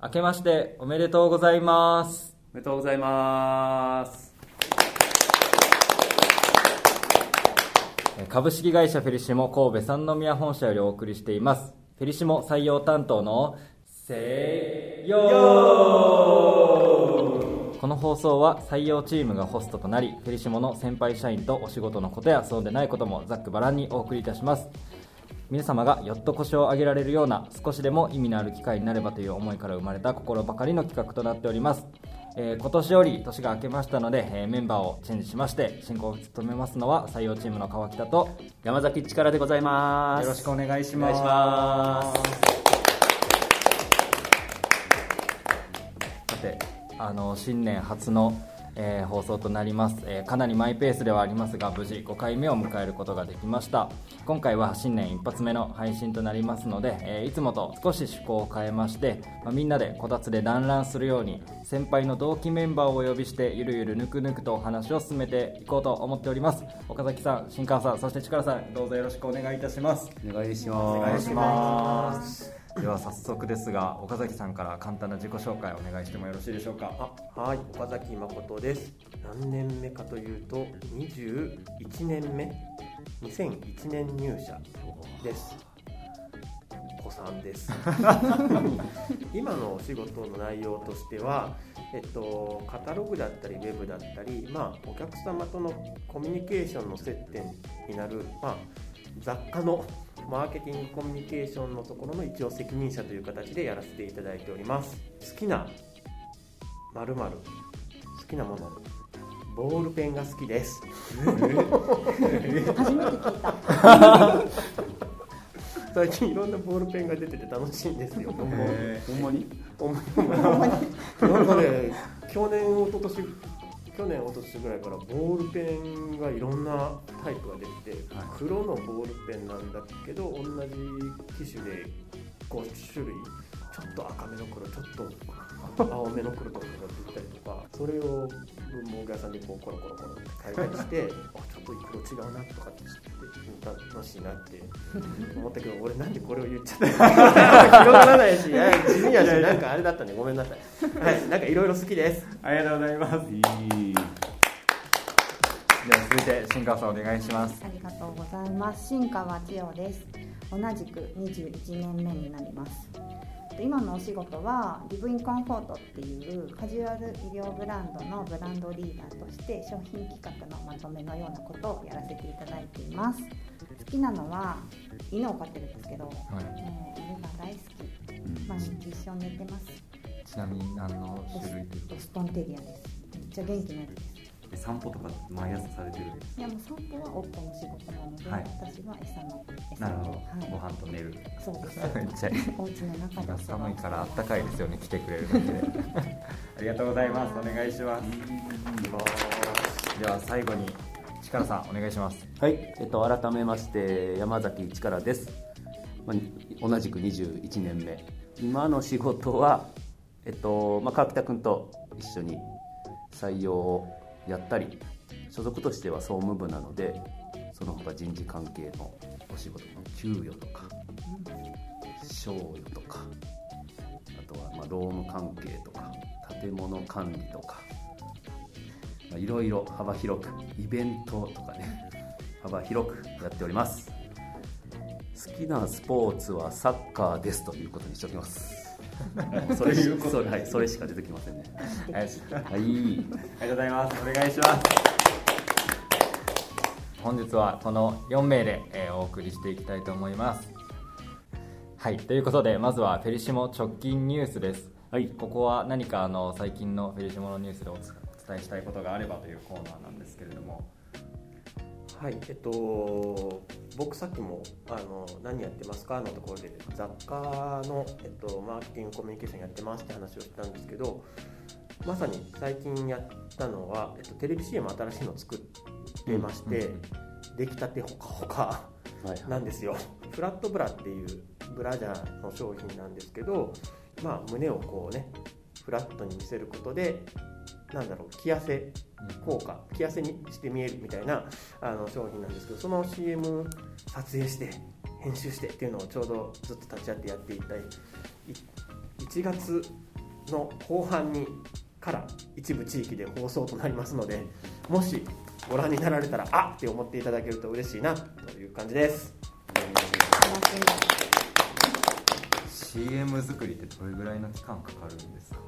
明けましておめでとうございます。おめでとうございます。株式会社フェリシモ神戸三宮本社よりお送りしています。フェリシモ採用担当のせいよこの放送は採用チームがホストとなりフェリシモの先輩社員とお仕事のことやそうでないこともざっくばらんにお送りいたします皆様がよっと腰を上げられるような少しでも意味のある機会になればという思いから生まれた心ばかりの企画となっております、えー今年より年が明けましたので、えーメンバーをチェンジしまして進行を務めますのは採用チームの川北と山崎力でございます。よろしくお願いします。お願いします。さてあの新年初の、えー放送となります、えーかなりマイペースではありますが無事5回目を迎えることができました。今回は新年一発目の配信となりますので、えーいつもと少し趣向を変えまして、まあみんなでこたつで団らんするように先輩の同期メンバーをお呼びしてゆるゆるぬくぬくとお話を進めていこうと思っております。岡崎さん新川さんそして力さんどうぞよろしくお願いいたします。お願いします。お願いしますでは早速ですが岡崎さんから簡単な自己紹介をお願いしてもよろしいでしょうか？あはい岡崎誠です。何年目かというと21年目。2001年入社です。子さんです。今のお仕事の内容としてはえっと、カタログだったりウェブだったり、まあ、お客様とのコミュニケーションの接点になる、まあ、雑貨のマーケティングコミュニケーションのところの一応責任者という形でやらせていただいております。好きな〇〇好きなものボールペンが好きです。初めて聞いた。最近いろんなボールペンが出てて楽しいんですよ。ほんまに？ほんまに。ほんまに。なんかね去年一昨年去年一昨年ぐらいからボールペンがいろんなタイプが出てて、はい。黒のボールペンなんだけど同じ機種で5種類ちょっと赤めの黒ちょっと青めの黒とかが出てたりとかそれを文房具屋さんでこうコロコロコロって変えたりして あちょっと色違うなとかって楽しいなって思ったけど俺なんでこれを言っちゃったの広がらないし はい地味やしなんかあれだったね。ごめんなさい。はいなんかいろいろ好きです。ありがとうございます。いい。では続いて新川さんお願いします。ありがとうございます。新川千代です。同じく21年目になります。今のお仕事はリブインコンフォートっていうカジュアル医療ブランドのブランドリーダーとして商品企画のまとめのようなことをやらせていただいています好きなのは犬を飼ってるんですけど、もう犬が大好き。毎日一緒に寝てます。ちなみに何の種類というか。ボストンテリアです。めっちゃ元気なやつです。え散歩とか毎朝されてるんですいやもう散歩は夫の仕事なので、はい。私は餌の餌。なるほど、はい、ご飯と寝る。そうです。めっちゃいい。お家の中で。今寒いからあったかいですよね来てくれるだけで。ありがとうございます。お願いします。では最後に力さんお願いします。はい、えっと、改めまして山崎力です、まあ、同じく21年目。今の仕事は、えっとまあ、川北君と一緒に採用をやったり所属としては総務部なのでその他人事関係のお仕事の給与とか賞与とかあとはまあ労務関係とか建物管理とかいろいろ幅広くイベントとかね幅広くやっております。好きなスポーツはサッカーですということにしておきます。それしそれ,、はい、それしか出てきませんね。はい。はい。ありがとうございます。お願いします。本日はこの4名で、えーお送りしていきたいと思います。はい。ということでまずはフェリシモ直近ニュースです。はい。ここは何かあの最近のフェリシモのニュースでお伝えしたいことがあればというコーナーなんですけれども。はい、えっと、僕さっきもあの何やってますかのところで雑貨の、えっと、マーケティングコミュニケーションやってますって話をしたんですけどまさに最近やったのは、えっと、テレビ CM 新しいの作ってまして、うん出来たてほかほかはい。なんですよ。フラットブラっていうブラジャーの商品なんですけど、まあ、胸をこうねフラットに見せることでなんだろう着痩せ効果着痩せにして見えるみたいなあの商品なんですけどその CM 撮影して編集してっていうのをちょうどずっと立ち会ってやっていたい1月の後半にから一部地域で放送となりますのでもしご覧になられたらあって思っていただけると嬉しいなという感じです。CM 作りってどれぐらいの期間かかるんですか？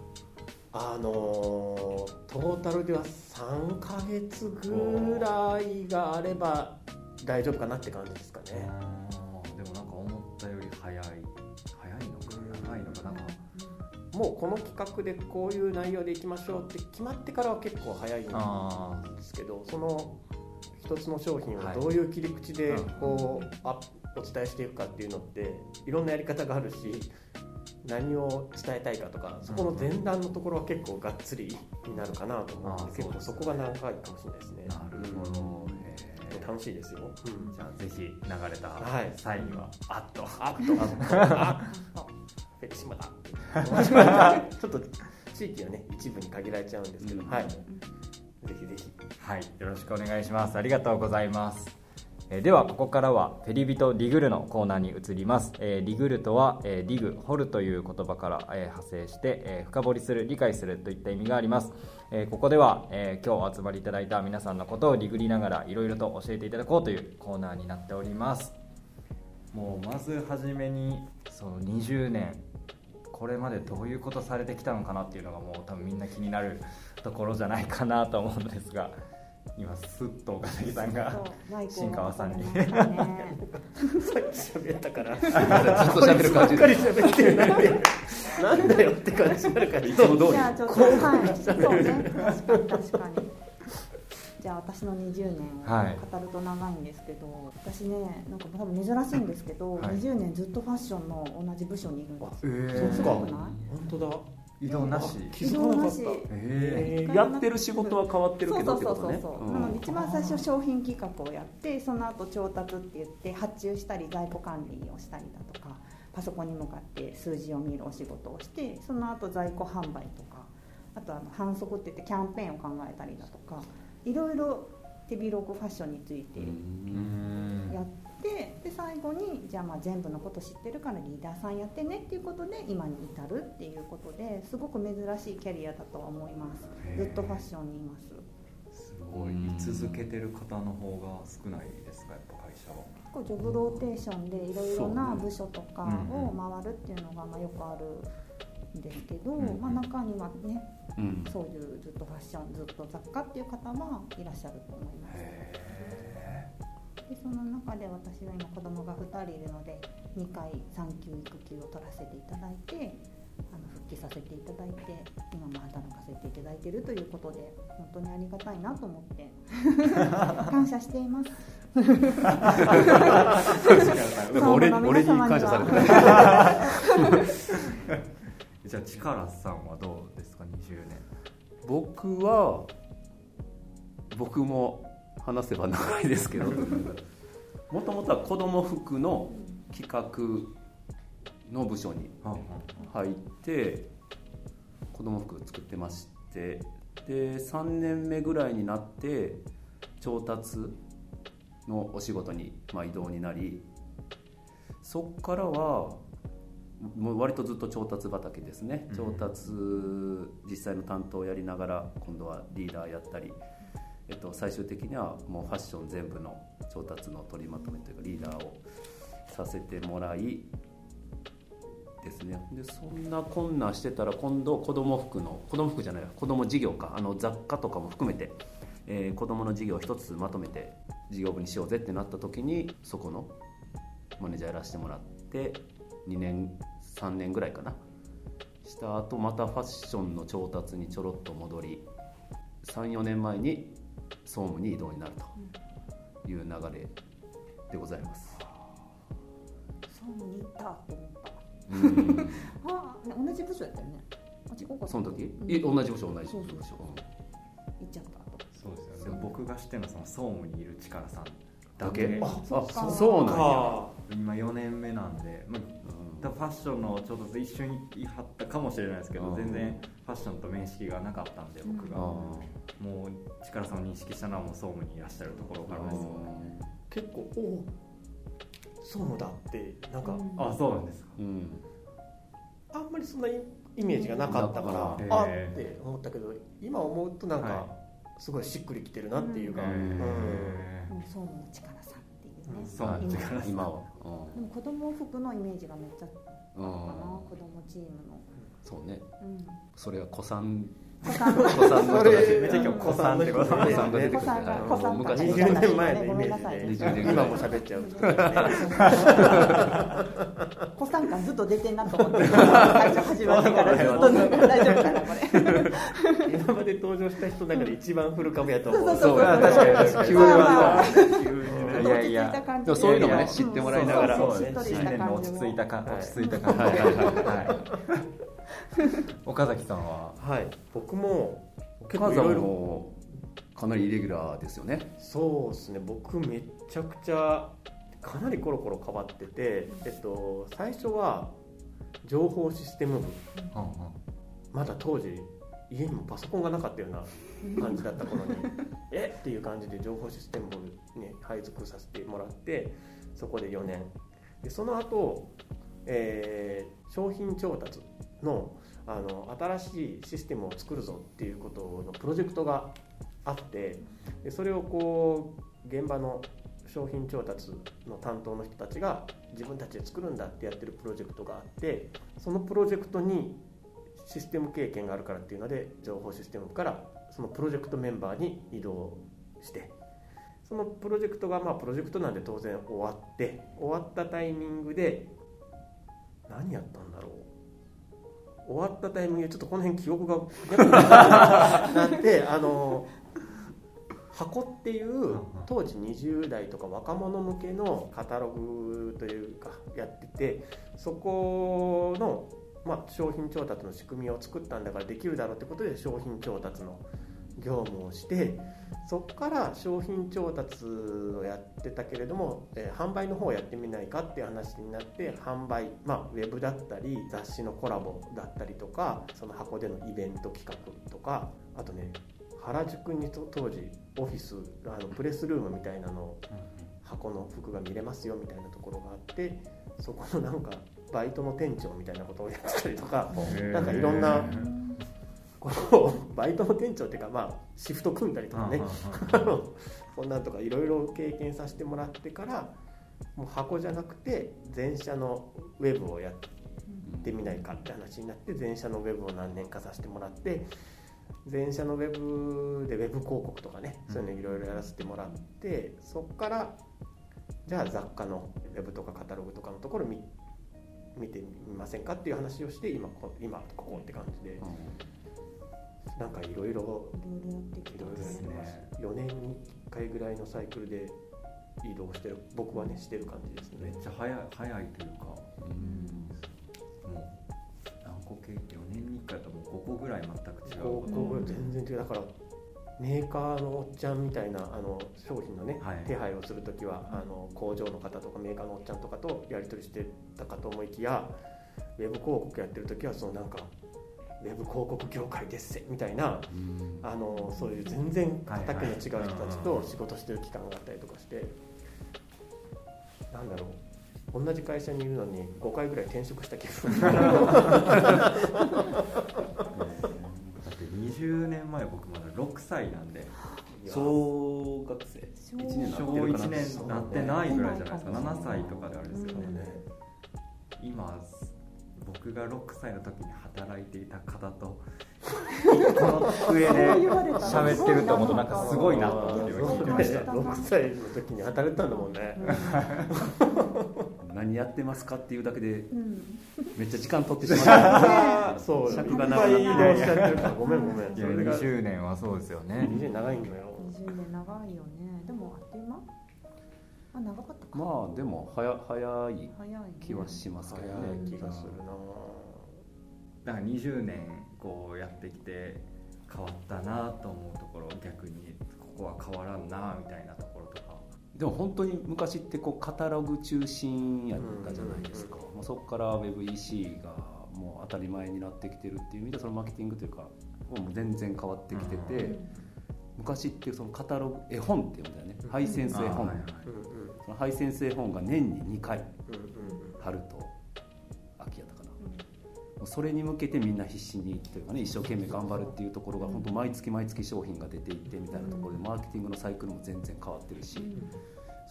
あのートータルでは3ヶ月ぐらいがあれば大丈夫かなって感じですかね。でもなんか思ったより早い早いのか長いのかなんかもうこの企画でこういう内容でいきましょうって決まってからは結構早いんあですけどその一つの商品はいをどういう切り口でうんこう、あお伝えしていくかっていうのっていろんなやり方があるし何を伝えたいかとかそこの前段のところは結構がっつりになるかなと思うのであ結構そこが長いかもしれないですね。なるほど、へー楽しいですよ、うんじゃあぜひ流れたはい。際には、あっと。あっと。あっと。フェリシマだちょっと地域はね一部に限られちゃうんですけど、うん。はい。ぜひぜひ。はい、よろしくお願いします。ありがとうございます。えではここからはフェリビトリグルのコーナーに移ります、えリグルとは、えリグ掘るという言葉から、え派生して、え深掘りする理解するといった意味があります、えここでは、え今日お集まりいただいた皆さんのことをリグりながらいろいろと教えていただこうというコーナーになっております。もうまずはじめにその20年これまでどういうことされてきたのかなっていうのがもう多分みんな気になるところじゃないかなと思うんですが今スッと岡崎さんが新川さんに。さっき喋ったから。ずっと喋る感じばっかり喋ってるなんでなんだよって感じになるから。いつも通り。じゃあちょっとはいそうね確かに確かに。じゃあ私の20年をはい。語ると長いんですけど、私ねなんか多分珍しいんですけど、はい。20年ずっとファッションの同じ部署にいるんですよ。えそうかすごくない？本当だ移動なし。気づかなかった。移動なしええやってる仕事は変わってるけどってそうことねそうそう。そう、うんなので一番最初商品企画をやってその後調達って言って発注したり在庫管理をしたりだとかパソコンに向かって数字を見るお仕事をしてその後在庫販売とかあとあの反則って言ってキャンペーンを考えたりだとかいろいろ手広くファッションについてーうん。やってで最後にじゃあまあ全部のこと知ってるからリーダーさんやってねっていうことで今に至るっていうことですごく珍しいキャリアだとは思います。ずっとファッションにいます。すごい。居続けてる方の方が少ないですか？やっぱ会社は。結構ジョブローテーションでいろいろな部署とかうんを回るっていうのがまあよくあるんですけど、うんまあ、中にはねうん。そういうずっとファッションずっと雑貨っていう方はいらっしゃると思います。でその中で私は今子供が2人いるので2回産休育休を取らせていただいてあの復帰させていただいて今も働かせていただいているということで本当にありがたいなと思って 感謝しています。俺に感謝されてる。じゃあ力さんはどうですか？20年。僕は僕も話せば長いですけどもともとは子供服の企画の部署に入って子供服作ってましてで3年目ぐらいになって調達のお仕事に、まあ、移動になりそこからはもう割とずっと調達畑ですね。うん。調達実際の担当をやりながら今度はリーダーやったり、えっと、最終的にはもうファッション全部の調達の取りまとめというかリーダーをさせてもらいですね。でそんなこんなしてたら今度子供服の子供服じゃない子供事業かあの雑貨とかも含めて、えー子供の事業を一つまとめて事業部にしようぜってなった時にそこのマネージャーやらせてもらって2年3年ぐらいかな。した後またファッションの調達にちょろっと戻り34年前に総務に移動になるという流れでございます。そうに行ったって思ったうん。あ同じ部署やったよね。あ違うか。その時？うん。い同じ部署同じ。部署行っちゃったと。そうですよね。僕が知ってるのはその総務にいる力さんだけ。あそっか。あそうなんや。か今4年目なんで、まあ、ファッションの調達一緒にいはったかもしれないですけうん。ど全然ファッションと面識がなかったんで僕が、あもう力さんを認識したのはもう総務にいらっしゃるところからです。結構おおそうだってなんか、うん。あそうなんですか。うん。あんまりそんなイメージがなかったから、うんあって思ったけど今思うとなんか、はすごいしっくりきてるなっていうか、へうん。ーうん。そうの力さんっていうね、そうはい今力今は、でも子供服のイメージがめっちゃあったかな、子供チームの、そうね。うん、それが古参子さんのめっち。ゃ今日子さんってこと子さん子さんが出てくる子さんがはい子さん昔が20年前のイメごめんなさいージで20年今も喋っちゃう子さん感ずっと出てんなと思って。最初始まってからずっと大丈夫かなこれ今まで登場した人の中で一番古株やと思 う。そうそうそう。確かに確かに急にい落ち着いや。いやた感じでもそういうのもね知ってもらいながらそうそう。しっとりし新年のた感じも落ち着いた感はい落ち着いた感。じ 岡崎さんは？はい。僕も結構母さんいろいかなりイレギュラーですよね。そうですね。僕めちゃくちゃかなりコロコロ変わってて、えっと、最初は情報システム部。まだ当時家にもパソコンがなかったような感じだった頃に え？っていう感じで情報システム部に配属させてもらってそこで4年。でその後、えー商品調達のあの新しいシステムを作るぞっていうことのプロジェクトがあってでそれをこう現場の商品調達の担当の人たちが自分たちで作るんだってやってるプロジェクトがあってそのプロジェクトにシステム経験があるからっていうので情報システムからそのプロジェクトメンバーに移動してそのプロジェクトがまあプロジェクトなんで当然終わって終わったタイミングで何やったんだろう終わったタイミングでちょっとこの辺記憶が なってあの箱っていう当時20代とか若者向けのカタログというかやっててそこの、まあ、商品調達の仕組みを作ったんだからできるだろうってことで商品調達の業務をしてそこから商品調達をやってたけれども、えー販売の方をやってみないかっていう話になって販売、まあ、ウェブだったり雑誌のコラボだったりとかその箱でのイベント企画とかあとね原宿にと当時オフィスあのプレスルームみたいなのを箱の服が見れますよみたいなところがあってそこのなんかバイトの店長みたいなことをやってたりとかなんかいろんなこうバイトの店長っていうかまあシフト組んだりとかね。あのそんなんとかいろいろ経験させてもらってからもう箱じゃなくて全社のウェブをやってみないかって話になって全社のウェブを何年かさせてもらって全社のウェブでウェブ広告とかねそういうのいろいろやらせてもらってそこからじゃあ雑貨のウェブとかカタログとかのところ見見てみませんかっていう話をして今こ今ここって感じでなんかいろいろいろいろやってきてます4年に1回ぐらいのサイクルで移動してる僕はねしてる感じですね。めっちゃ早い早いというかもう何個系？4年に1回だともう5個ぐらい全く違う。こうこう全然違う。だからメーカーのおっちゃんみたいなあの商品のね、はい。手配をする時はあの工場の方とかメーカーのおっちゃんとかとやり取りしてたかと思いきやウェブ広告やってる時はそのなんかウェブ広告業界ですせみたいなあのそういう全然畑の違う人たちと仕事してる期間があったりとかして、なんだろう。同じ会社にいるのに5回ぐらい転職した気分 だって20年前僕まだ6歳なんで。小学生。小1年小なってるか1な年なってないぐらいじゃないですか。そう。ね7歳とかであれですよね、ね今僕が6歳の時に働いていた方とこの上で喋ってると思うとなんかすごいなと思って今聞いてました。6歳の時に働いてたんだもんね、何やってますかっていうだけでうん。めっちゃ時間取ってしまった。そう。尺が長い。移動しちゃってるから。ごめんごめん。それが。20年はそうですよね。20年長いのよ。20年長いよね。でもあっという間あ長かったか。まあでも早早い早いね。気はしますけど早いね気がするな。だから20年こうやってきて変わったなと思うところ逆にここは変わらんなみたいなところとか。でも本当に昔ってこうカタログ中心やったじゃないですか、うん。もうそこから WebEC がもう当たり前になってきてるっていう意味でそのマーケティングというかもう全然変わってきてて、う昔ってそのカタログ絵本っていうんだよね、うん。ハイセンス絵本、あはいはいうんうんそのハイセンス絵本が年に2回うんうん春と秋やったかな。それに向けてみんな必死にというかね。一生懸命頑張るっていうところが本当毎月毎月商品が出ていってみたいなところでマーケティングのサイクルも全然変わってるし、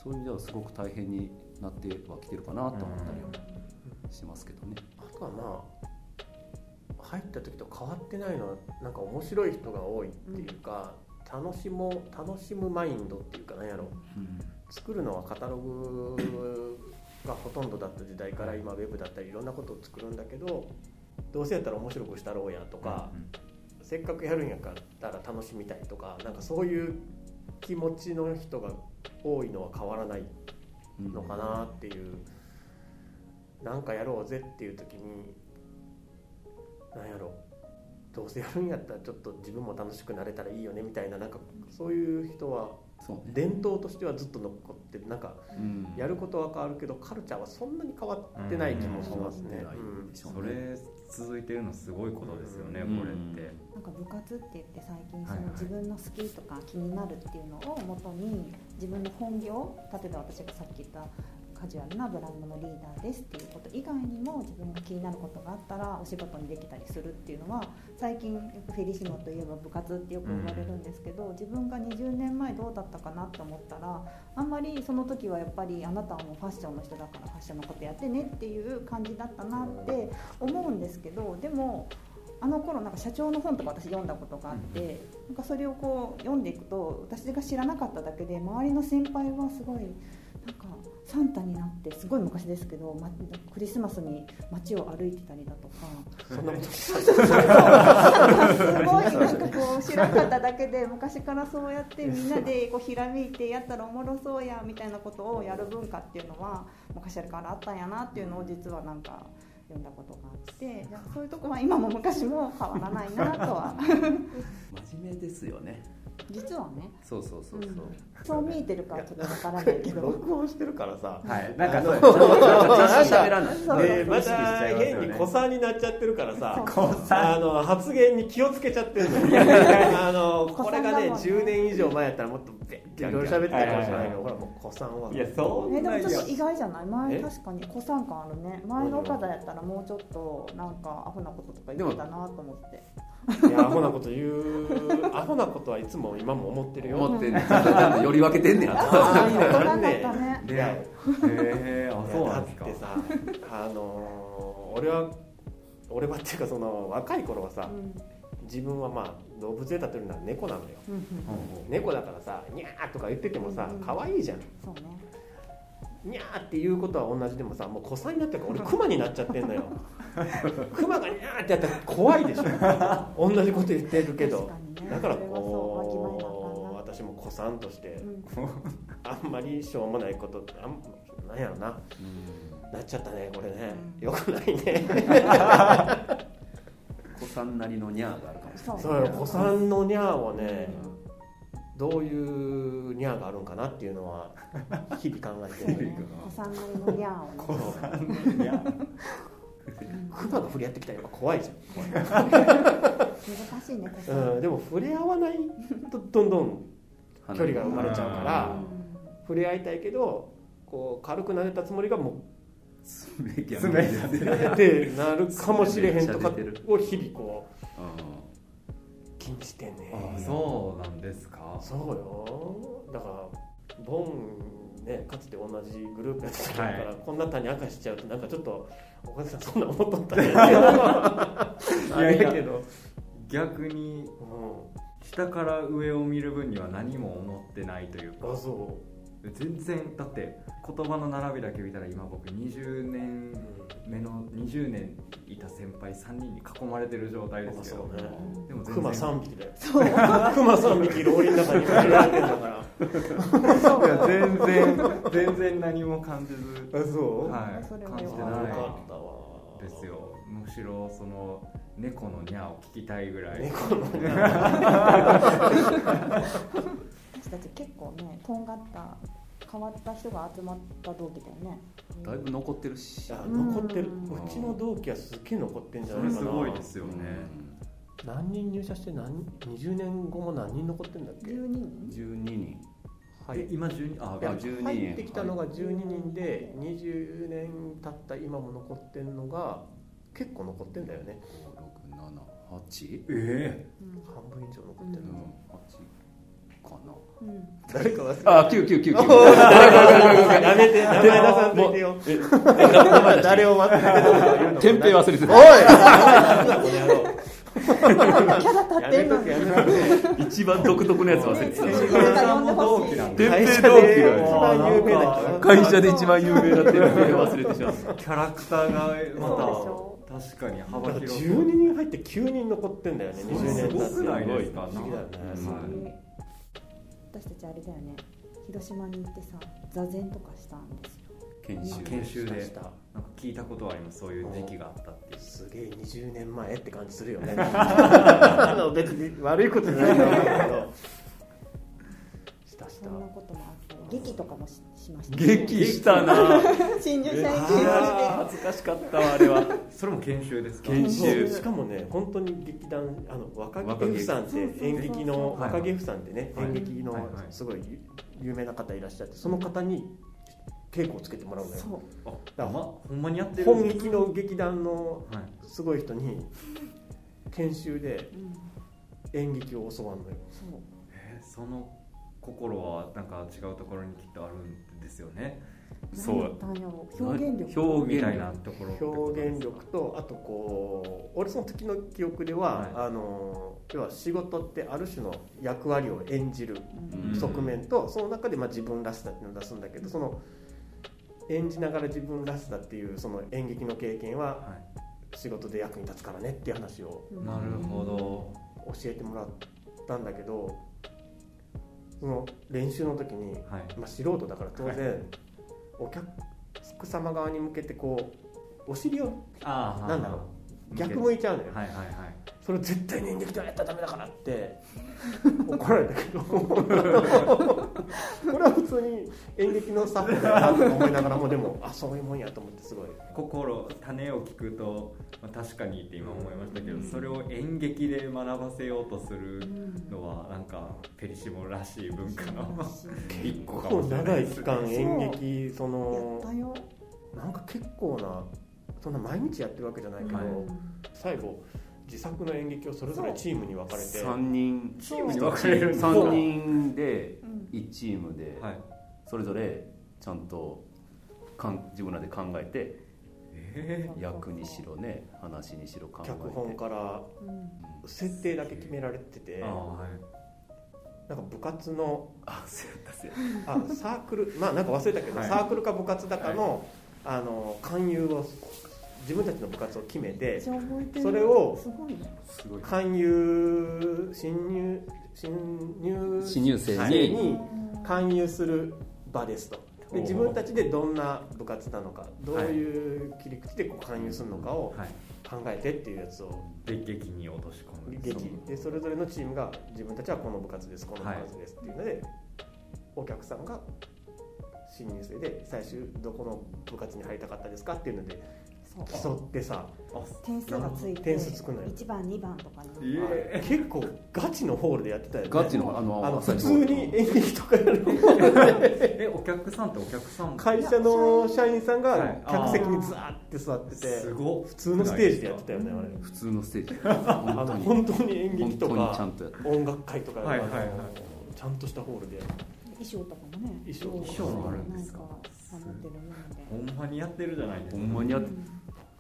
そういう意味ではすごく大変になってはきてるかなと思ったりはしますけどね。あとはまあ入った時と変わってないのはなんか面白い人が多いっていうか、楽しもう楽しむマインドっていうかなんやろ作るのはカタログがほとんどだった時代から今ウェブだったりいろんなことを作るんだけどどうせやったら面白くしたろうやとか、せっかくやるんやったら楽しみたいとかなんかそういう気持ちの人が多いのは変わらないのかなっていう、なんかやろうぜっていう時になんやろどうせやるんやったらちょっと自分も楽しくなれたらいいよねみたいななんかそういう人は伝統としてはずっと残ってる。なんかうん。やることは変わるけどカルチャーはそんなに変わってない気もしますね。うん。うん。それ続いてるのすごいことですよね、うん。これって、なんか部活って言って最近その自分の好きとか気になるっていうのをもとに自分の本業例えば私がさっき言ったカジュアルなブランドのリーダーですっていうこと以外にも自分が気になることがあったらお仕事にできたりするっていうのは最近よくフェリシモといえば部活ってよく言われるんですけど、自分が20年前どうだったかなって思ったらあんまりその時はやっぱりあなたはもうファッションの人だからファッションのことやってねっていう感じだったなって思うんですけどでもあの頃なんか社長の本とか私読んだことがあって、なんかそれをこう読んでいくと私が知らなかっただけで周りの先輩はすごいなんかサンタになってすごい昔ですけど、ま、クリスマスに街を歩いてたりだとか。そんなことすごいなんかこう知らなかっただけで昔からそうやってみんなでこうひらめいてやったらおもろそうやみたいなことをやる文化っていうのは昔からあったんやなっていうのを実はなんか読んだことがあって そういうとこは今も昔も変わらないなとは。真面目ですよね実はね。そうそうそうそう、そう見えてるかはちょっとわからないけど。録音してるからさ。はい。なんかそう喋らない。そうでまた変に子さんになっちゃってるからさ。そうあの発言に気をつけちゃってるのよ。あのこれがね子さんだもんね。10年以上前やったらもっとベッていろいろ喋ってたかもしれないけどほらもう子さんは。いやそう。えでもちょっと意外じゃない？前え？確かに古参感あるね。前の岡田やったらもうちょっとなんかアホなこととか言ってたなと思っていやアホなこと言うアホなことはいつも今も思ってるよ。思ってんねんちゃんとちゃんとより分けてんねや。あーいいね大人だっなんねいやへえあそうなんですか。だってさあのー俺は俺はっていうかその若い頃はさうん自分はまあ動物で例えるなら猫なのよ。うんうん猫だからさニャーとか言っててもさうん。可愛いじゃん。そうねニャーっていうことは同じでもさもう子さんになってるから俺クマになっちゃってんのよ。クマがニャーってやったら怖いでしょ。同じこと言ってるけど。ね。だからこう私も子さんとしてうん。あんまりしょうもないことあんなんやろな。なっちゃったねこれね。うん。よくないね。子さんなりのニャーがあるかもしれない。そうよ子さんのニャーをねどういうニャーがあるんかなっていうのは日々考えてる。子さんな。りのニャー。をねいやクマが触れ合ってきたらやっぱ怖いじ難しいね子ゃん、さんうん、でも触れ合わないとどんどん距離が生まれちゃうから触れ合いたいけどこう軽く撫でたつもりがも爪が爪うってなるかもしれへんとかを日々こう気にしてんね。あそうなんですか？そうよ。だからボンねかつて同じグループやってたから、はい。こんな種明かしちゃうとなんかちょっと岡田さんそんな思っとったね。あれやけど、逆にう下から上を見る分には何も思ってないというん、か。あそ全然だって言葉の並びだけ見たら今僕20年う、目の20年いた先輩3人に囲まれてる状態ですけど。ね。でもクマ3匹だよ。そう。クマ3匹ローリーの中に入れられてんだから。いや全然全然何も感じず。あそう、はい。そ感じてなったわ。いですよ。むしろその猫のニャーを聞きたいぐらい、猫のね 私たち結構ねとんがった変わった人が集まった同期だよね。だいぶ残ってるし。残ってる。うちの同期はすっげえ残ってんじゃそないかなれすごいですよね、何人入社して何20年後も何人残ってんだっけ？12人？12人。え今12あいやあ12人。入ってきたのが12人で20年経った今も残ってんのが結構残ってんだよね。567え半分以上残ってる、うん8かなうん誰か忘れてあ九九九九やめて名前出さんといてよ誰を忘れて天平忘れて。たおい。一番独特のやつ忘れてた天会社平同期での一番有名な人会社で一番有名な天平忘れてしまったキャラクターがまた確かに幅広12人入って9人残ってんだよね20年す経って。ごくないですか。不思議だよね。はい私たちあれだよね。広島に行ってさ座禅とかしたんですよ。研修。研修で。した。なんか聞いたことはあります。そういう時期があったっていう。すげえ20年前って感じするよね。あの別に悪いことじゃないんだろうけど。したした。そんなこともあって劇とかもししました。激したな。新入社員恥ずかしかったわあれは。それも研修ですか？研修。しかもね本当に劇団あの若木 F さんって演劇のはい若木 F さんってねはい。演劇のすごい有名な方いらっしゃってその方に稽古をつけてもらうのよ。そう。あほんまほんまにやってる本劇の劇団のはい。すごい人に研修でうん。演劇を教わるのよ。そう。えーその心はなんか違うところにきっとあるんですよね。そう。表現力。表現みたいなところってこと表現力とあとこう俺その時の記憶では、はい。あの要は仕事ってある種の役割を演じるうん。うん側面と、その中でまあ自分らしさっていうのを出すんだけどその演じながら自分らしさっていうその演劇の経験はは仕事で役に立つからねっていう話をいなるほど。教えてもらったんだけどその練習の時に、はい。まあ、素人だから当然、お客様側に向けてこうお尻をあなんだろう逆向いちゃうのよ、はいはいはいそれ絶対に演劇ではやったらダメだからって。怒られたけど。これは普通に演劇のスタッフだなと思いながらもでも あそういうもんやと思ってすごい。心種を聞くと、まあ、確かにって今思いましたけどそれを演劇で学ばせようとするのはなんかペリシモらしい文化の一個か結構もしれな長い期いですね。間演劇そやのったよ。なんか結構なそんな毎日やってるわけじゃないけど、はい。最後自作の演劇をそれぞれチームに分かれて。三人チームに分かれるんですか三人でうん。1チームではい。それぞれちゃんとかん自分らで考えてえ役にしろね話にしろ考えて。脚本からうん。設定だけ決められてて。ー、ああはい。なんか部活のあそうやったそうやっあサークルまあなんか忘れたけど、はい。サークルか部活だかの,、あの勧誘を自分たちの部活を決めてそれを勧誘新入新入新入生に。に勧誘する場ですと。で自分たちでどんな部活なのかどういう切り口でこう勧誘するのかをはい。考えてっていうやつをで劇に落とし込む。劇。でそれぞれのチームが自分たちはこの部活ですこの部活ですっていうので、お客さんが新入生で最終どこの部活に入りたかったですかっていうので競ってさ。あ点数がついて点数つくのよ。1番2番とかにいえ結構ガチのホールでやってたよね。ガチのあのあの普通に演劇とかやる えお客さんってお客さん会社の社員さんがはい。客席にずーって座っててすごっ。普通のステージでやってたよねあれ。普通のステージ。あの本当に演劇とか音楽会とか、はいはいちゃんとしたホールでやる。衣装とかもね。衣装衣装もあるんですか守ってるもので。ほんまにやってるじゃないですか。ほんまにやっうん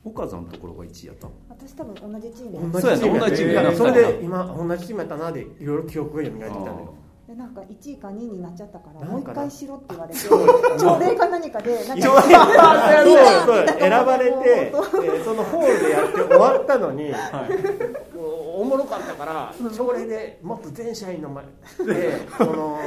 岡さんのところが1位やった私多分同じチーム同でじチームやそうやね。同じチームいややなそれで今同じチームやったなでいろいろ記憶が蘇ってきたのよでなんか1位か2位になっちゃったからもう一回しろって言われて朝礼か何かでなんかそう そう。選ばれてえーそのホールでやって終わったのに、おもろかったから朝礼でもっと全社員の前で その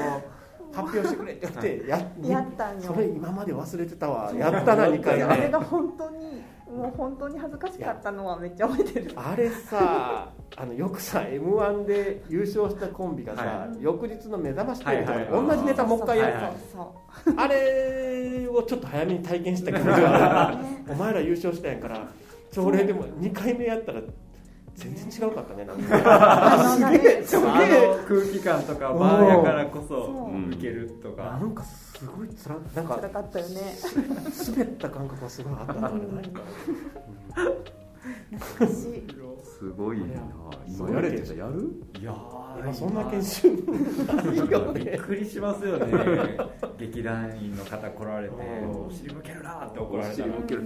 発表してくれって言ってややったんよ。それ今まで忘れてたわ。やったな2回目。あれが本当にもう本当に恥ずかしかったのはめっちゃ覚えてる。あれさあのよくさ m 1で優勝したコンビがさ、は翌日の目覚ましテレビとか同じネタもう一回やる、あれをちょっと早めに体験した気持ちがお前ら優勝したんやから朝礼でも2回目やったら全然違うかったねなんか。あのねすげえ空気感とかバーやからこそいけるとか。なんかすごいつらなんか辛かったよね。滑った感覚がすごいあったなあれなんか。懐かしい。すごいな。今今やれってたらやる？いや今そんな研修びっくりしますよね。劇団員の方来られてうん。お尻向けるなって怒られたら。お尻向ける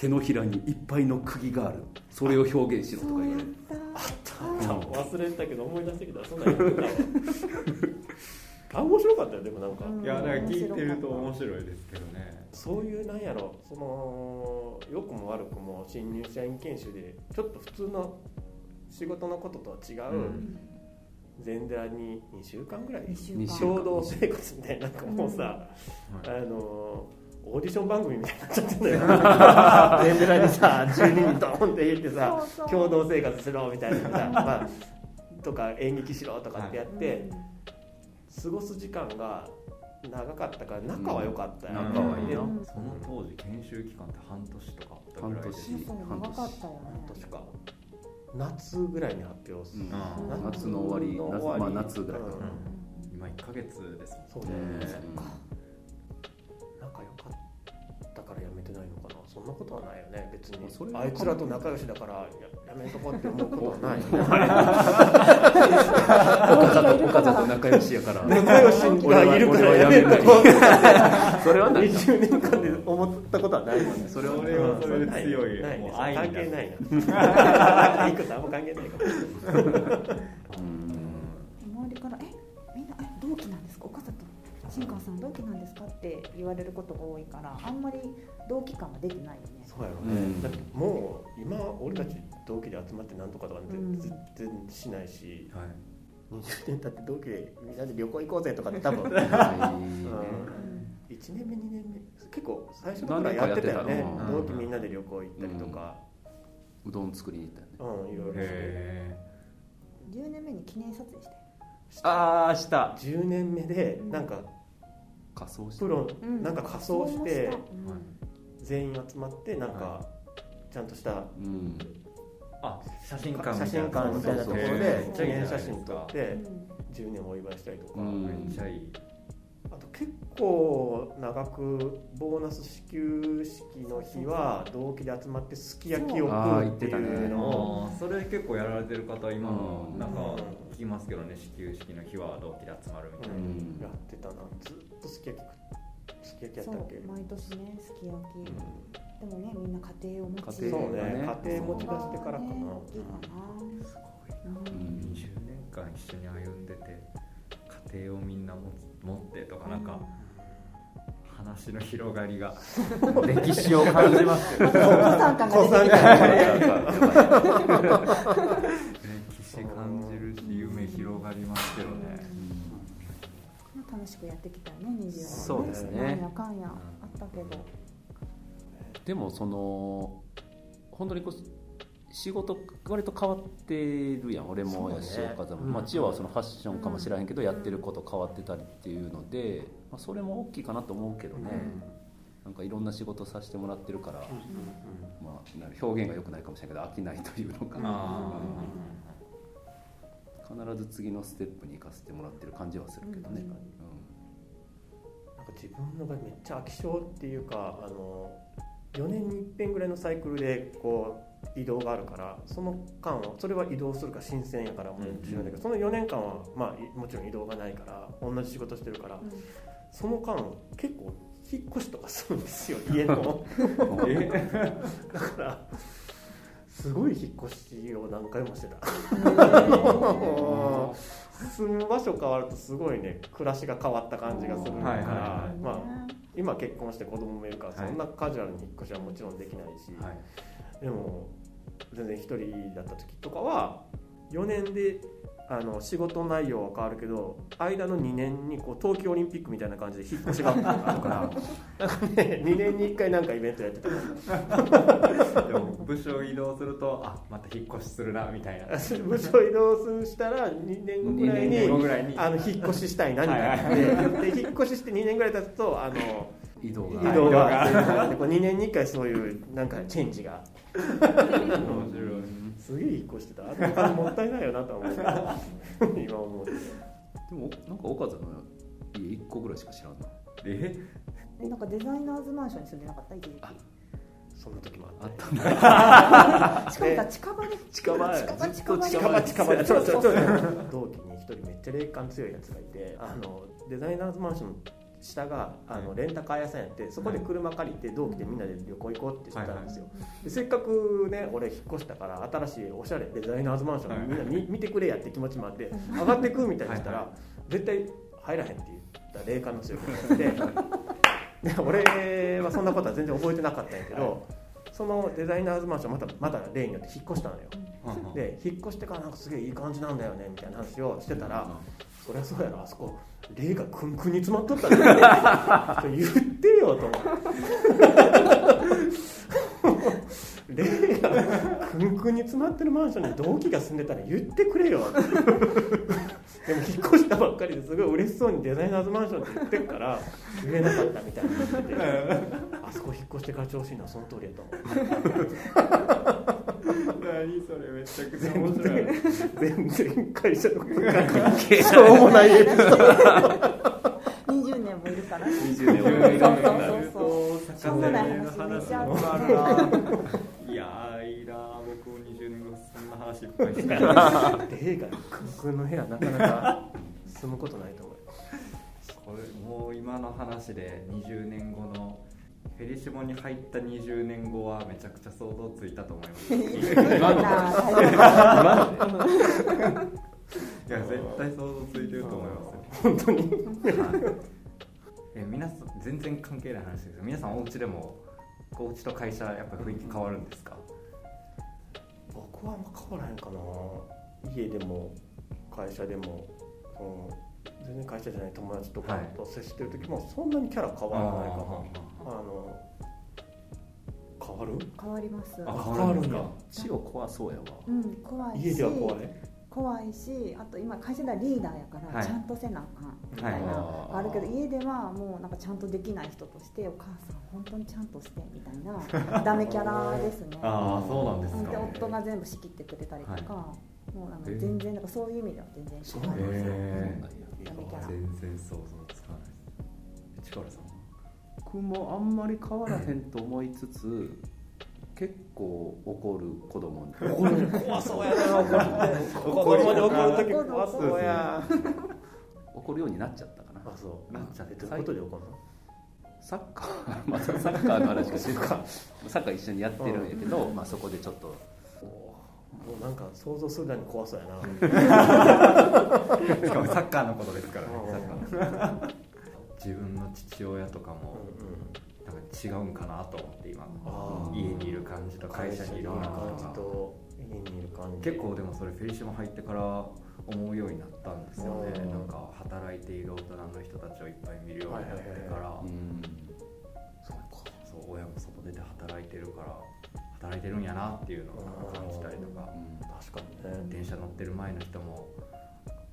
手のひらにいっぱいの釘がある。それを表現しろとか言われる忘れてたけど思い出してきた。そんなん言ってた。わあ面白かったよでもなんか、うんいやだから聞いてると面白いですけどね。そういうなんやろ。その良くも悪くも新入社員研修でちょっと普通の仕事のこととは違う、うん。前座に2週間ぐらい2週二週間。共同生活みたいななんかもうさ、あのオーディション番組みたいになっちゃってんだよ。前座にさ12人ドーンって言ってさそうそう。共同生活しろみたいなさ、まあ、とか演劇しろとかってやって、過ごす時間が長かったから仲は良かったよ、うん仲はいいな。でその当時研修期間って半年とかあったぐらいで半そうそう長かったよね。半年か。夏ぐらいに発表する、うん。うん夏の終わり夏の終わり。まあ夏ぐらいうん。今1ヶ月ですもんそうね、うんったからやめてないのかな。そんなことはないよね。別に。それは。あいつらと仲良しだからややめとこうって思うことはない岡田と仲良しやから。仲良しがいるからやめとこう それはない20年間で思ったことはないもんね。それはそれはそれで強いないね。もう愛関係ないな。いいことあんま関係ないからうん。周りから「えみんなえ同期なんです新川さん同期なんですか?」って言われることが多いからあんまり同期感が出てないよね。そうやろね、うん。だってもう今俺たち同期で集まってなんとかとかってうん。全然しないし、はい。20年経って同期でみんなで旅行行こうぜとかって多分。はい。1年目2年目結構最初の頃はやってたよね。同期みんなで旅行行ったりとか、うどん。作りに行ったよねうん。いろいろしてへ10年目に記念撮影してああした10年目でなん。か仮装して。プロうん。なんか仮装して全員集まってなんかちゃんとしたうん。あ写真館写真館みたいなところで記念写真撮っうてん10年お祝いしたりとか、うん。めっちゃいい。あと結構長くボーナス支給式の日は同期で集まってすき焼きを食うっていうのをそれ結構やられてる方今もうんなんかうん聞きますけどね始球式の日は同期で集まるみたいな、うん。うんやってたな。ずっとすき焼き食すき焼きやったっけ毎年ねすき焼うん。きでもねみんな家庭を持ち家庭そうねね家庭持ち出してからかな、ね大きいかな。すごうん。い20年間一緒に歩んでて家庭をみんな持つ持ってとかなんか話の広がりが 歴史を感じますよまたお子さん感が出てきた歴史感じるし夢広がりますけどね。楽しくやってきたよね20年そうですねなんやかんやあったけど。でもその本当にこう仕事割と変わってるやん俺もやし、岡田も、千代はそのファッションかもしれへんけど、やってること変わってたりっていうので、まあ、それも大きいかなと思うけどね、なんかいろんな仕事させてもらってるから、まあ、な表現が良くないかもしれないけど飽きないというのか。な、あ必ず次のステップに行かせてもらってる感じはするけどね、うん。なんか自分の場合めっちゃ飽き性っていうかあの4年に一遍ぐらいのサイクルでこう移動があるからその間はそれは移動するか新鮮やからもちろんだけど、その4年間は、まあ、いもちろん移動がないから同じ仕事してるから、その間結構引っ越しとかするんですよ家の え？だからすごい引っ越しを何回もしてた。住む場所変わるとすごいね暮らしが変わった感じがするから、はいはいはい。まあ今結婚して子供もいるからはいそんなカジュアルに引っ越しはもちろんできないし、はいでも全然一人だった時とかは4年であの仕事内容は変わるけど間の2年にこう東京オリンピックみたいな感じで引っ越しがあるから なんかね2年に1回なんかイベントやってた。でも部署移動するとあまた引っ越しするなみたいな。部署移動したら2年後ぐらい2年後に。あの引っ越ししたいなみたい。なでで引っ越しして2年ぐらい経つとあの移動が。移動が。でこう2年に1回そういうなんかチェンジが面白い。すげえ引っ越してた。あのお金もったいないよなとは思う。けど今思うと。でもなんか岡田の家1個ぐらいしか知らんな。え？えなんかデザイナーズマンションに住んでなかった？一時期。そんな時もあっあったね。しかもさ近場で近場近場近場で近場近場でそうそうそう同期に一人めっちゃ霊感強いやつがいてあのデザイナーズマンションの下があのレンタカー屋さんやってそこで車借りて同期でみんなで旅行行こうってしてたんですよ、でせっかくね俺引っ越したから新しいおしゃれデザイナーズマンションみんな見見てくれやって気持ちもあって上がってくみたいにしたら絶対入らへんって言った霊感の強い子がいて で俺はそんなことは全然覚えてなかったんやけどそのデザイナーズマンションまたまた例によって引っ越したのよ。で引っ越してからなんかすげえいい感じなんだよねみたいな話をしてたら「そりゃそうやろあそこ。霊がくんくんに詰まっとったら」言ってよと思って。霊がくんくんに詰まってるマンションに同期が住んでたら言ってくれよ。でも引っ越したばっかりですごい嬉しそうにデザイナーズマンションって言ってるから言えなかったみたいな言ってて あそこ引っ越してから調子いいのはその？通りやと思う何それめちゃくちゃ全面白い。然全然会社のこと関係しょうもない。エピソード20年もいるから。20年もいるから。そうそうしょうもない話めっちゃある いやーいいな僕も20年後そんな話いっぱいしてる映画クンクンの部屋なかなか住むことないと思う。これもう今の話で20年後のフェリシモに入った20年後はめちゃくちゃ想像ついたと思います。いや絶対想像ついてると思いますよ。本当に。はい。え皆さん全然関係ない話ですけど皆さんお家でもお家と会社やっぱ雰囲気変わるんですか？僕はあんま変わらへんかな。家でも会社でも、うん、全然会社じゃない友達とかはい。と接してる時もそんなにキャラ変わらないかも。あの変わる？変わります。あ変わるんや。血を怖そうやわ。うん怖いし。家では怖い怖いしあと今会社ではリーダーやから、はい。ちゃんとせなあかんみたいな、はい。あるけど家ではもうなんかちゃんとできない人としてお母さん本当にちゃんとしてみたいな ダメキャラですね。ああそうなんですか。で夫が全部仕切ってくれたりとか、もうなんか全然なんかそういう意味では全然そうなんへえダメキャラ。全然想像つかないです。力さんは？僕もあんまり変わらへんと思いつつ結構怒る子供に。怒る怖そうやな。怒る子供で怒る時怖そうや怒るようになっちゃったかな。あそう。なっちゃってどういうことで怒るの？サッカーまたサッカーの話がするかサッカー一緒にやってるんやけど、まあ、そこでちょっと。もうなんか想像するだけ怖そうやな。しかもサッカーのことですからねうんサッカー。自分の父親とかもうんうんなんか違うんかなと思って今家にいる感じと会社にいる感感じと家にいる感じ結構でもそれフェリシモ入ってから思うようになったんですよね。う。んなんか働いている大人の人たちをいっぱい見るようになってから。うんそう親も外出て働いてるから働いてるんやなっていうのを感じたりとか。確かにね。電車乗ってる前の人も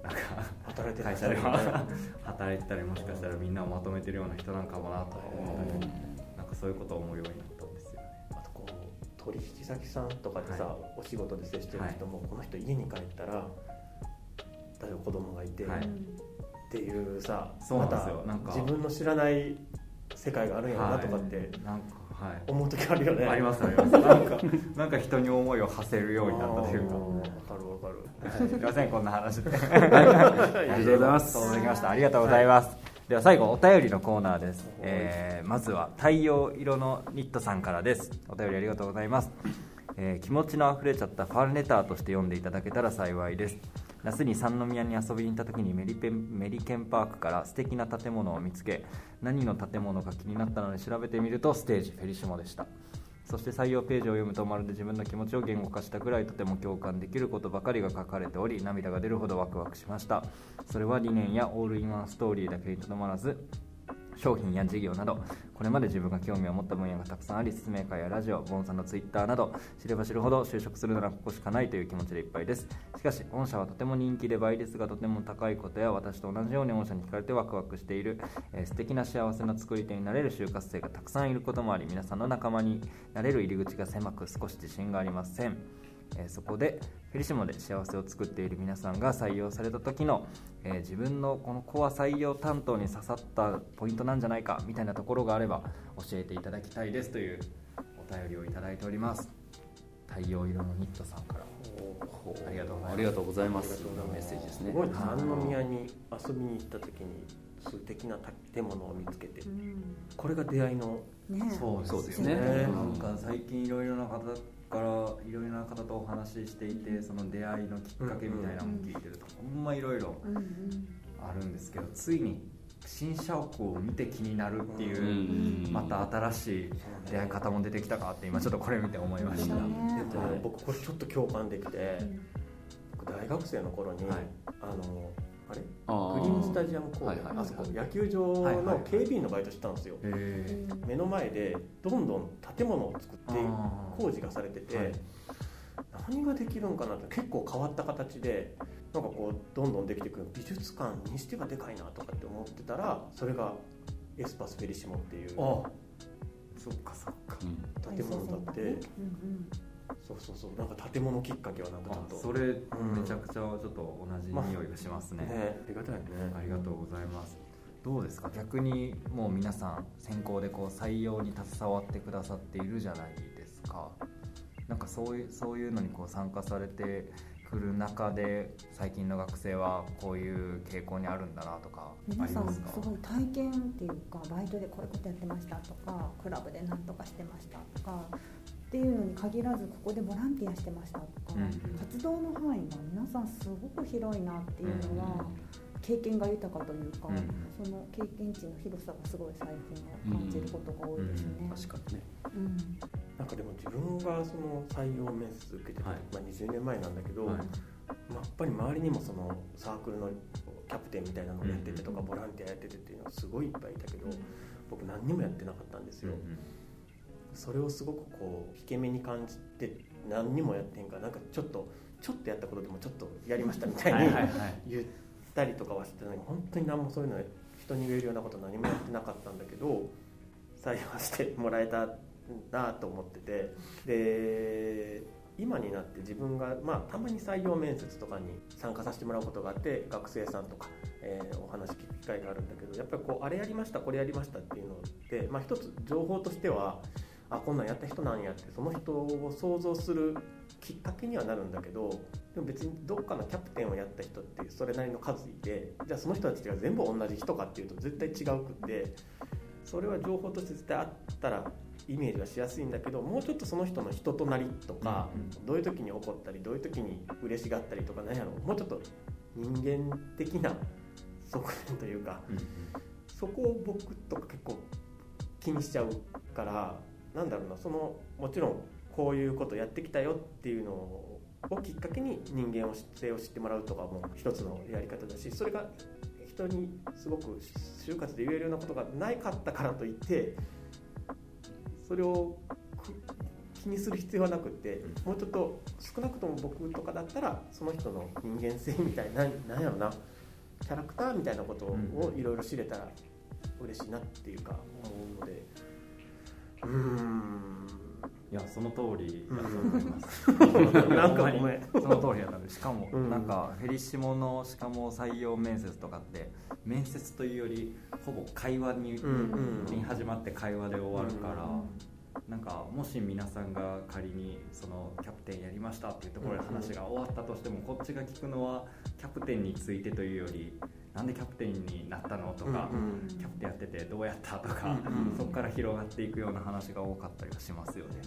なんか働いてる会社では働いてたりもしかしたらみんなをまとめてるような人なんかもなとか思ったりなんかそういうことを思うようになったんですよね。あとこう取引先さんとかでさ、はお仕事で接してる人も、この人家に帰ったら例えば子供がいて、はい。っていうさそうなんですよ。まなんかた自分の知らない世界があるんやろなとかってなんかはい。思う時あるよね、ありますあります。なんかなんか人に思いを馳せるようになったと。いうかわかるわかる。すいませんこんな話。で ありがとうございます。そうできましたありがとうございます、では最後お便りのコーナーです、えーまずは太陽色のニットさんからです。お便りありがとうございます、えー気持ちのあふれちゃったファンレターとして読んでいただけたら幸いです。夏に三宮に遊びに行った時にメリペンメリケンパークから素敵な建物を見つけ何の建物か気になったので調べてみるとステージフェリシモでした。そして採用ページを読むとまるで自分の気持ちを言語化したくらいとても共感できることばかりが書かれており涙が出るほどワクワクしました。それは理念やオールインワンストーリーだけにとどまらず商品や事業などこれまで自分が興味を持った分野がたくさんあり説明会やラジオボンさんのツイッターなど知れば知るほど就職するならここしかないという気持ちでいっぱいです。しかし御社はとても人気で倍率がとても高いことや私と同じように御社に惹かれてワクワクしている、えー素敵な幸せな作り手になれる就活生がたくさんいることもあり皆さんの仲間になれる入り口が狭く少し自信がありません。えーそこでフェリシモで幸せを作っている皆さんが採用された時の、えー自分のこのコア採用担当に刺さったポイントなんじゃないかみたいなところがあれば教えていただきたいですというおお便りをいただいております。太陽色のニットさんから。ありがとうございます。ありがとうございまありがすとうござい。ますメッセージですねすごい。三宮に遊びに行った時に素敵な建物を見つけてうん。これが出会いのねそうでですすね。よね。なんか最近いろいろな方からいろいろな方とお話ししていてその出会いのきっかけみたいなのを聞いてると、ほんまいろいろあるんですけどついに新社屋を見て気になるっていう、うんまた新しい出会い方も出てきたかって今ちょっとこれ見て思いました、僕これちょっと共感できて僕大学生の頃に、はい。あのあれ？グリーンスタジアム公園、はいはいはいあそこ野球場の警備員のバイトしてたんですよ、目の前でどんどん建物を作って工事がされてて、はい。何ができるんかなって結構変わった形でなんかこうどんどんできていく美術館にしてはでかいなとかって思ってたらそれがエスパス・フェリシモっていうあそっかそっか。うん。建物だって、うんそうそうそう。なんか建物きっかけはなんかちょっと。あそれめちゃくちゃちょっと同じ匂いがしますね,、ね。ありがたいね。ありがとうございます。どうですか？逆にもう皆さん専攻でこう採用に携わってくださっているじゃないですか。なんかそういうそういうのにこう参加されてくる中で最近の学生はこういう傾向にあるんだなとかあ皆さんすごい体験っていうかバイトでこういうことやってましたとかクラブで何とかしてましたとかっていうのに限らずここでボランティアしてましたとか、うん活動の範囲が皆さんすごく広いなっていうのは、経験が豊かというか、うんその経験値の広さがすごい最近は感じることが多いですね。確かにね。うんなんかでも自分がその採用面接受けてた、はい。まあ、20年前なんだけど、はい。まあ、やっぱり周りにもそのサークルのキャプテンみたいなのをやっててとか、うんボランティアやっててっていうのはすごいいっぱいいたけど僕何にもやってなかったんですよ、それをすごくこう引け目に感じて何にもやってんかなんかちょっとちょっとやったことでもちょっとやりましたみたいに、言ったりとかはしてたのに本当に何もそういうの人に言えるようなこと何もやってなかったんだけど採用してもらえたなと思っててで今になって自分が、まあ、たまに採用面接とかに参加させてもらうことがあって学生さんとか、えーお話聞く機会があるんだけどやっぱりこうあれやりましたこれやりましたっていうのって、まあ、一つ情報としてはあこんなんやった人なんやってその人を想像するきっかけにはなるんだけどでも別にどっかのキャプテンをやった人ってそれなりの数いてじゃあその人たちが全部同じ人かっていうと絶対違うくってそれは情報として絶対あったらイメージはしやすいんだけどもうちょっとその人の人となりとか、どういう時に怒ったりどういう時に嬉しがったりとか何やろもうちょっと人間的な側面というかそこを僕とか結構気にしちゃうからなんだろうなそのもちろんこういうことやってきたよっていうのをきっかけに人間を知性を知ってもらうとかも一つのやり方だしそれが人にすごく就活で言えるようなことがないかったからといってそれを気にする必要はなくってもうちょっと少なくとも僕とかだったらその人の人間性みたいななんやろなキャラクターみたいなことをいろいろ知れたら嬉しいなっていうか思うのでうーん。いやその通りだと思います、なんかごめん。その通りやったんでしかも、うん。なんかフェリシモのしかも採用面接とかって面接というよりほぼ会話に,、に始まって会話で終わるから、なんかもし皆さんが仮にそのキャプテンやりましたっていうところで話が終わったとしてもこっちが聞くのはキャプテンについてというよりなんでキャプテンになったのとか、うんうんキャプテンやっててどうやったとか、うんうんそこから広がっていくような話が多かったりはしますよね。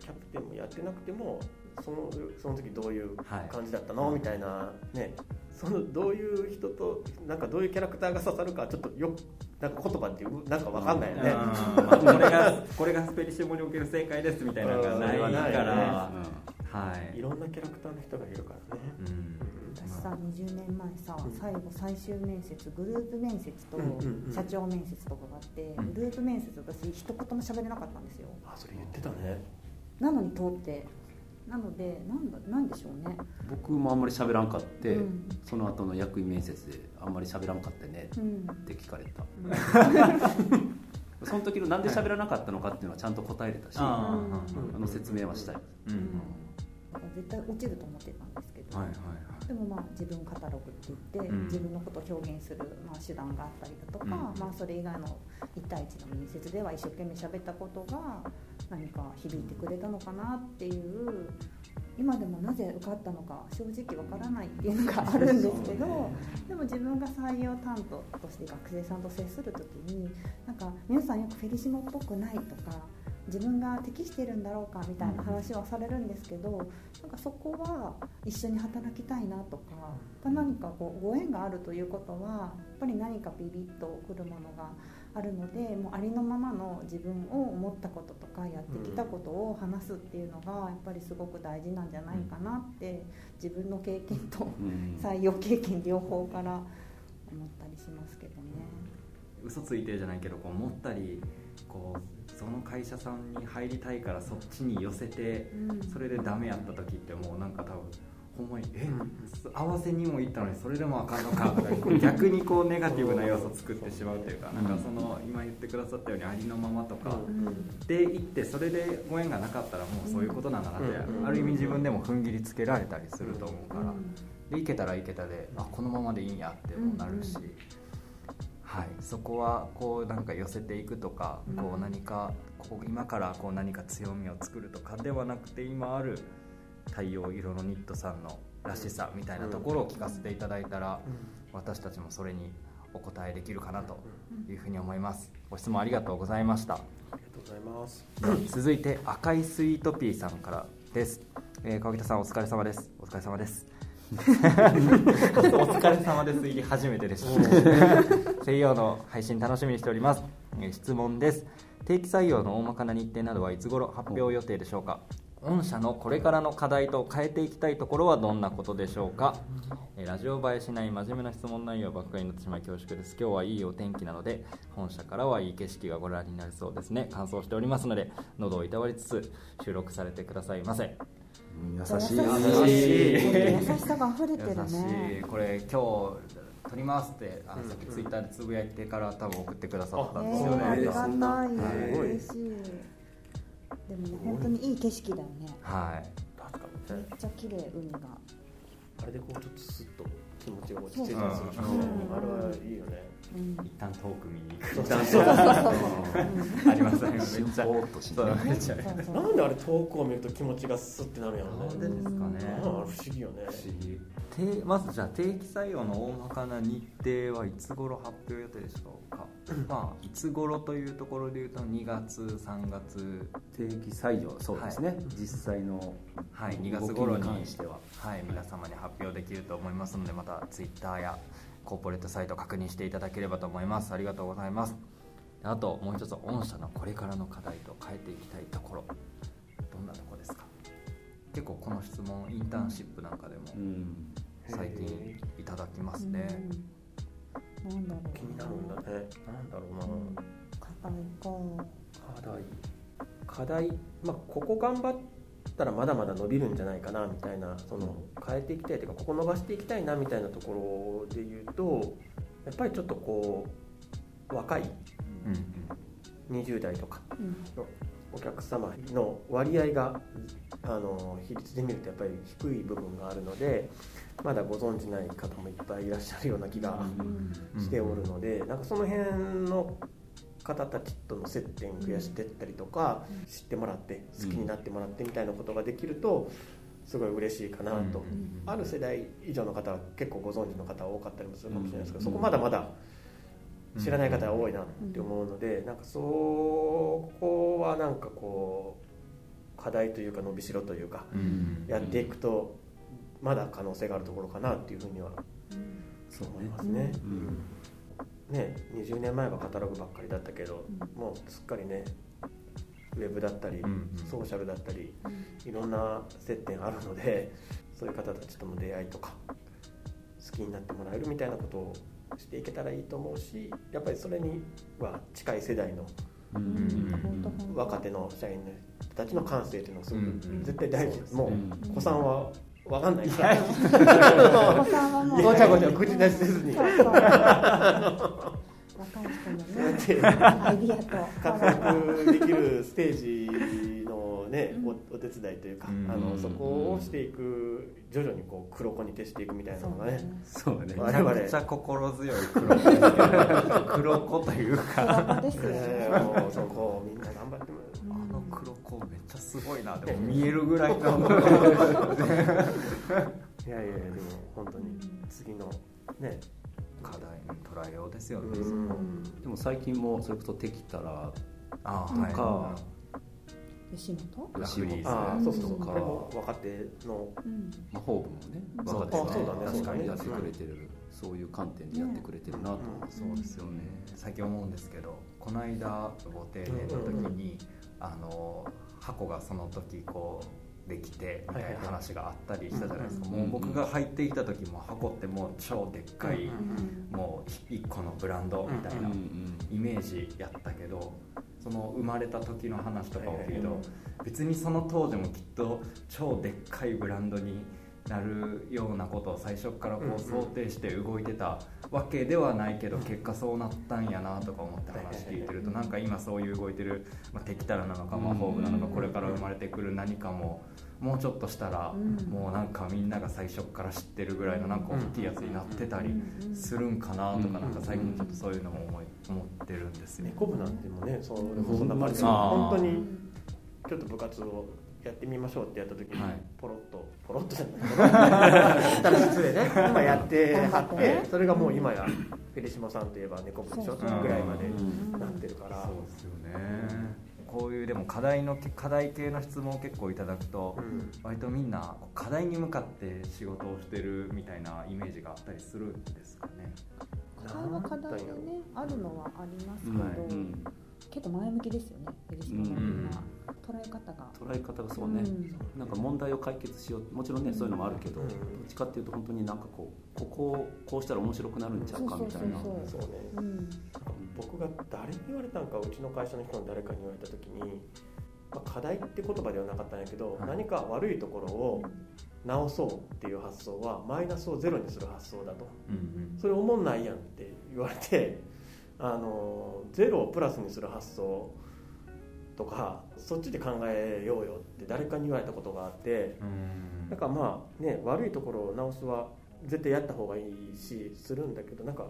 キャプテンもやってなくてもそのその時どういうはい。感じだったの、みたいなね。そのどういう人となんかどういうキャラクターが刺さるかちょっとよくなんか言葉っていうなんかわかんないよね、これがこれがスペリシモにおける正解ですみたいなのがないうんかないよら、うはい。いろんなキャラクターの人がいるからね、うん。私さ20年前さうん。最後最終面接グループ面接と社長面接とかがあってうん。グループ面接私一言も喋れなかったんですよ。あそれ言ってたね。なのに通ってなのでなんだなんでしょうね。僕もあんまり喋らんかって、うん。その後の役員面接であんまり喋らんかってねうん。って聞かれた。その時のなんで喋らなかったのかっていうのはちゃんと答えれたし、ああの説明はしたい、絶対落ちると思ってたんですけど、はいはいはい。でもまあ自分カタログって言って、うん。自分のことを表現する、まあ、手段があったりだとか、うん。まあ、それ以外の1対1の面接では一生懸命喋ったことが何か響いてくれたのかなっていう今でもなぜ受かったのか正直わからないっていうのがあるんですけど、でも自分が採用担当として学生さんと接する時になんか皆さんよくフェリシモっぽくないとか自分が適してるんだろうかみたいな話はされるんですけど、なんかそこは一緒に働きたいなとか何かこうご縁があるということはやっぱり何かビビッとくるものがあるのでもうありのままの自分を思ったこととかやってきたことを話すっていうのがやっぱりすごく大事なんじゃないかなって自分の経験と採用経験両方から思ったりしますけどね。嘘ついてるじゃないけどこう思ったりこうその会社さんに入りたいからそっちに寄せて、それでダメやった時ってもうなんか多分ほんまにえ合わせにも行ったのにそれでもあかんのか。逆にこうネガティブな要素を作ってしまうというかなんかその今言ってくださったようにありのままとか。で行ってそれでご縁がなかったらもうそういうことなんだなってある意味自分でも踏ん切りつけられたりすると思うから。で行けたら行けたであこのままでいいんやってもなるし。はい、そこはこうなんか寄せていくとか、こう何かこう今からこう何か強みを作るとかではなくて今ある太陽色のニットさんのらしさみたいなところを聞かせていただいたら、私たちもそれにお答えできるかなというふうに思います。ご質問ありがとうございました。ありがとうございます。続いて赤いスイートピーさんからです、えー、川北さんお疲れ様です。お疲れ様です。お疲れ様です。入り初めてでした西洋の配信楽しみにしております。質問です。定期採用の大まかな日程などはいつ頃発表予定でしょうか？御社のこれからの課題と変えていきたいところはどんなことでしょうか、えラジオ映えしない真面目な質問内容ばっかりになってしまい恐縮です今日はいいお天気なので本社からはいい景色がご覧になりそうですね。乾燥しておりますので喉をいたわりつつ収録されてくださいませ。優しい。優しい。優しさが溢れてるね。これ今日撮りますってあのさっきツイッターでつぶやいてから多分送ってくださったんですよね、ありがたい。嬉しいでもね本当にいい景色だよね。はい。確かにめっちゃ綺麗海が。あれでこうちょっとスッと気持ちが落ち着いたりするあれはいいよね一旦遠く見に行く。一旦そうありますねめっちゃ。なんであれ遠くを見ると気持ちがスッてなるんやろね。なんでですかね。不思議よね。不思議。まずじゃあ定期採用の大まかな日程はいつ頃発表予定でしょうか？まあいつ頃というところでいうと2月3月。定期採用。そうですね、はい、実際のはい。2月頃に関しては、はい、皆様に発表できると思いますのでまたツイッターやコーポレートサイト確認していただければと思います。ありがとうございます。あともう一つ御社のこれからの課題と変えていきたいところ。どんなところですか？結構この質問インターンシップなんかでも最近いただきますね、なんだろう気になるんだね。なんだろうな、うん、課題か。課題。課題。まあここ頑張っったらまだまだ伸びるんじゃないかなみたいなその変えていきたいというかここ伸ばしていきたいなみたいなところで言うとやっぱりちょっとこう若い20代とかのお客様の割合があの比率で見るとやっぱり低い部分があるのでまだご存じない方もいっぱいいらっしゃるような気がしておるのでなんかその辺の方たちとの接点増やしていったりとか、知ってもらって好きになってもらってみたいなことができるとすごい嬉しいかなと、ある世代以上の方は結構ご存知の方多かったりもするかもしれないですけど、そこまだまだ知らない方が多いなって思うので、なんかそこはなんかこう課題というか伸びしろというか、やっていくとまだ可能性があるところかなっていうふうには思いますね。ね、20年前はカタログばっかりだったけど、うん、もうすっかりねウェブだったり、うんうん、ソーシャルだったり、いろんな接点あるのでそういう方たちとの出会いとか好きになってもらえるみたいなことをしていけたらいいと思うしやっぱりそれには近い世代の若手の社員の人たちの感性っていうのはすごく絶対大事。です、もう子さんはわかんないから。ごちゃごちゃ口出しせずに。若い人のね、アイディアと活躍できるステージのね、おお手伝いというか、あのそこをしていく徐々にこう黒子に徹していくみたいなのがね。そうね。めちゃくちゃ心強い黒子黒子というか。ですよ。そこみんな頑張ってこめっちゃすごいなでも見えるぐらいの いやいやいやでも本当に次のね課題の捉えようですよね、うん。でも最近もそれこそ「できたら」あとか、吉本？吉本。ああそうそうそう。とか若手の。うん。まあ、ホーブもねうん若手あそうだね。確かにやってくれてるそういう観点でやってくれてるなと、そうですよね。最近思うんですけどこの間ご定年の時に、あの箱がその時こうできてみたいな話があったりしたじゃないですか、うんもう僕が入っていた時も箱ってもう超でっかい、うんもう一個のブランドみたいなイメージやったけどその生まれた時の話とかを聞いると別にその当時もきっと超でっかいブランドになるようなことを最初からこう想定して動いてたわけではないけど結果そうなったんやなとか思って話聞いてるとなんか今そういう動いてる、まあ、敵たらなのか魔法部なのかこれから生まれてくる何かももうちょっとしたらうん。もうなんかみんなが最初から知ってるぐらいのなんか大きいやつになってたりするんかなとかなんか最近ちょっとそういうのも思い思ってるんですよ。猫部なんてもねそれこそだからあー。本当にちょっと部活をやってみましょうってやった時に、はい。ポロッとポロッとじゃない。ただ失礼ね、まあ、やってはってそれがもう今やフェリシモさんといえば猫部でしょぐらいまでうん。なってるから、そうですよね。こういうでも課題の課題系の質問を結構いただくと、うん。割とみんな課題に向かって仕事をしてるみたいなイメージがあったりするんですかね。課題は課題でねあるのはありますけど、はいうん。結構前向きですよねペリシモさんみん。な捉え方が。捉え方がそうね、うん。なんか問題を解決しよう。もちろんねそういうのもあるけど、うん。どっちかっていうと本当になんかこうここをこうしたら面白くなるんちゃうかみたいな。そうそうねうん。僕が誰に言われたんかうちの会社の人の誰かに言われた時に、まあ、課題って言葉ではなかったんやけど、はい。何か悪いところを直そうっていう発想はマイナスをゼロにする発想だと。うんそれ思んないやんって言われてあのゼロをプラスにする発想とかそっちで考えようよって誰かに言われたことがあってうん。なんかまあね悪いところを直すは絶対やった方がいいしするんだけどなんか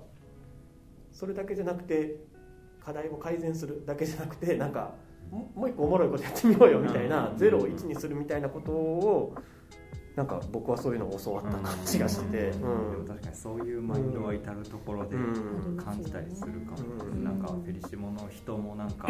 それだけじゃなくて課題を改善するだけじゃなくてなんかももう一個おもろいことやってみようよみたいなうん。ゼロを1にするみたいなことをなんか僕はそういうのを教わった感じがしてて、うん。うん。でも確かにそういうマインドは至るところでうん。感じたりするかも、うん。なんかフェリシモの人もなんか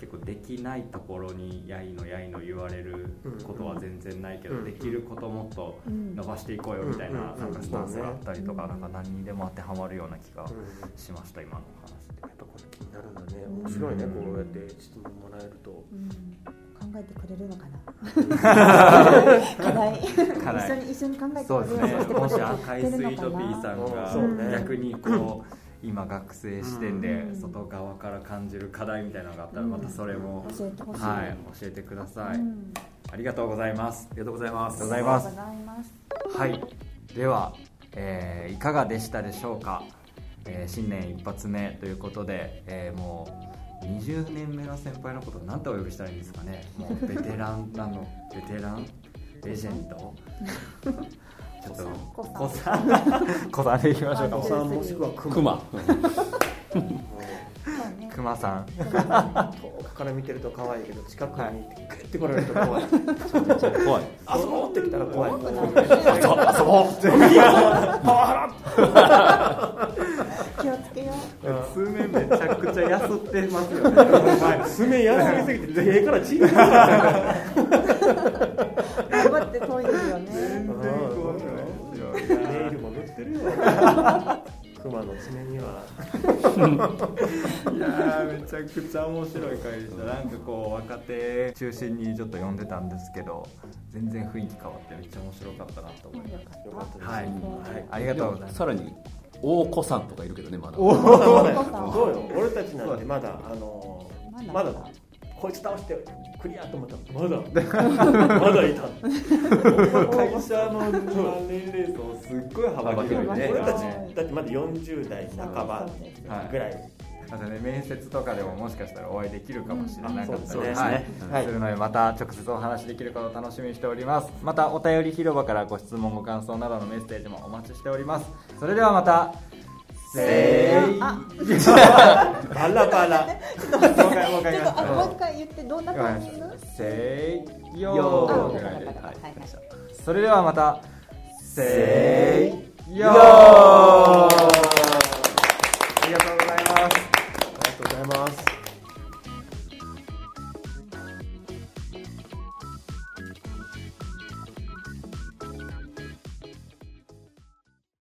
結構できないところにやいのやいの言われることは全然ないけど、うん。できることもっとうん。伸ばしていこうよみたいなうん。なんかスタンスがあったりとかうん。なんか何にでも当てはまるような気がうん。しました今のお話で。やっぱこれ気になるんだね。面白いね、うん。こうやって質問もらえると。うん。考えてくれるのかな？課題。課題。一緒に一緒に考えてくれるそうですね。もし赤いスイートピーさんが逆にこう今学生視点でうん。外側から感じる課題みたいなのがあったらまたそれも教えてほしい、はい教えてください。うん。ありがとうございますありがとうございます。ありがとうございます。ありがとうございます。はい。では、えーいかがでしたでしょうか、えー新年一発目ということで、えーもう20年目の先輩のことを何てお呼びしたらいいんですかね。もうベテラン なのベテラン？レジェンド？ちょっと子子さん。子さんでいきましょうか。おさんもしくはククマそうねくまさん。遠くから見てると可愛いけど近くに行ってグッて来られると怖い。怖い。遊ぼう。ってきたら怖い。遊ぼうってパワハ気をつけよう数面めちゃくちゃやすってますよねラ爪やすみすぎて手から血が頑張って研いでるよね。ネイルも塗ってるよ。熊の爪にはいやーめちゃくちゃ面白い回でした。なんかこう若手中心にちょっと読んでたんですけど全然雰囲気変わってめっちゃ面白かったなと思います。よかった。ですはい。はい。ありがとうございます。さらに大子さんとかいるけどねまだ。まだまだ そうよ。俺たちなんてまだあのまだまだこいつ倒してクリアと思ったらまだ。まだいた。会社の年齢層すっごい幅広いね。俺たちね。だってまだ40代半ばそうですはいぐらい。またね面接とかでももしかしたらお会いできるかもしれなかったり、そうですね。はい。はい。するのでまた直接お話できることを楽しみにしております。またお便り広場からご質問ご感想などのメッセージもお待ちしております。それではまたせあ バラバラ。もう一回もう一回ちょっとあもう一は回言ってどんなタイミングいせいよ。ーぐらい。ではいはい。それではまたせーよー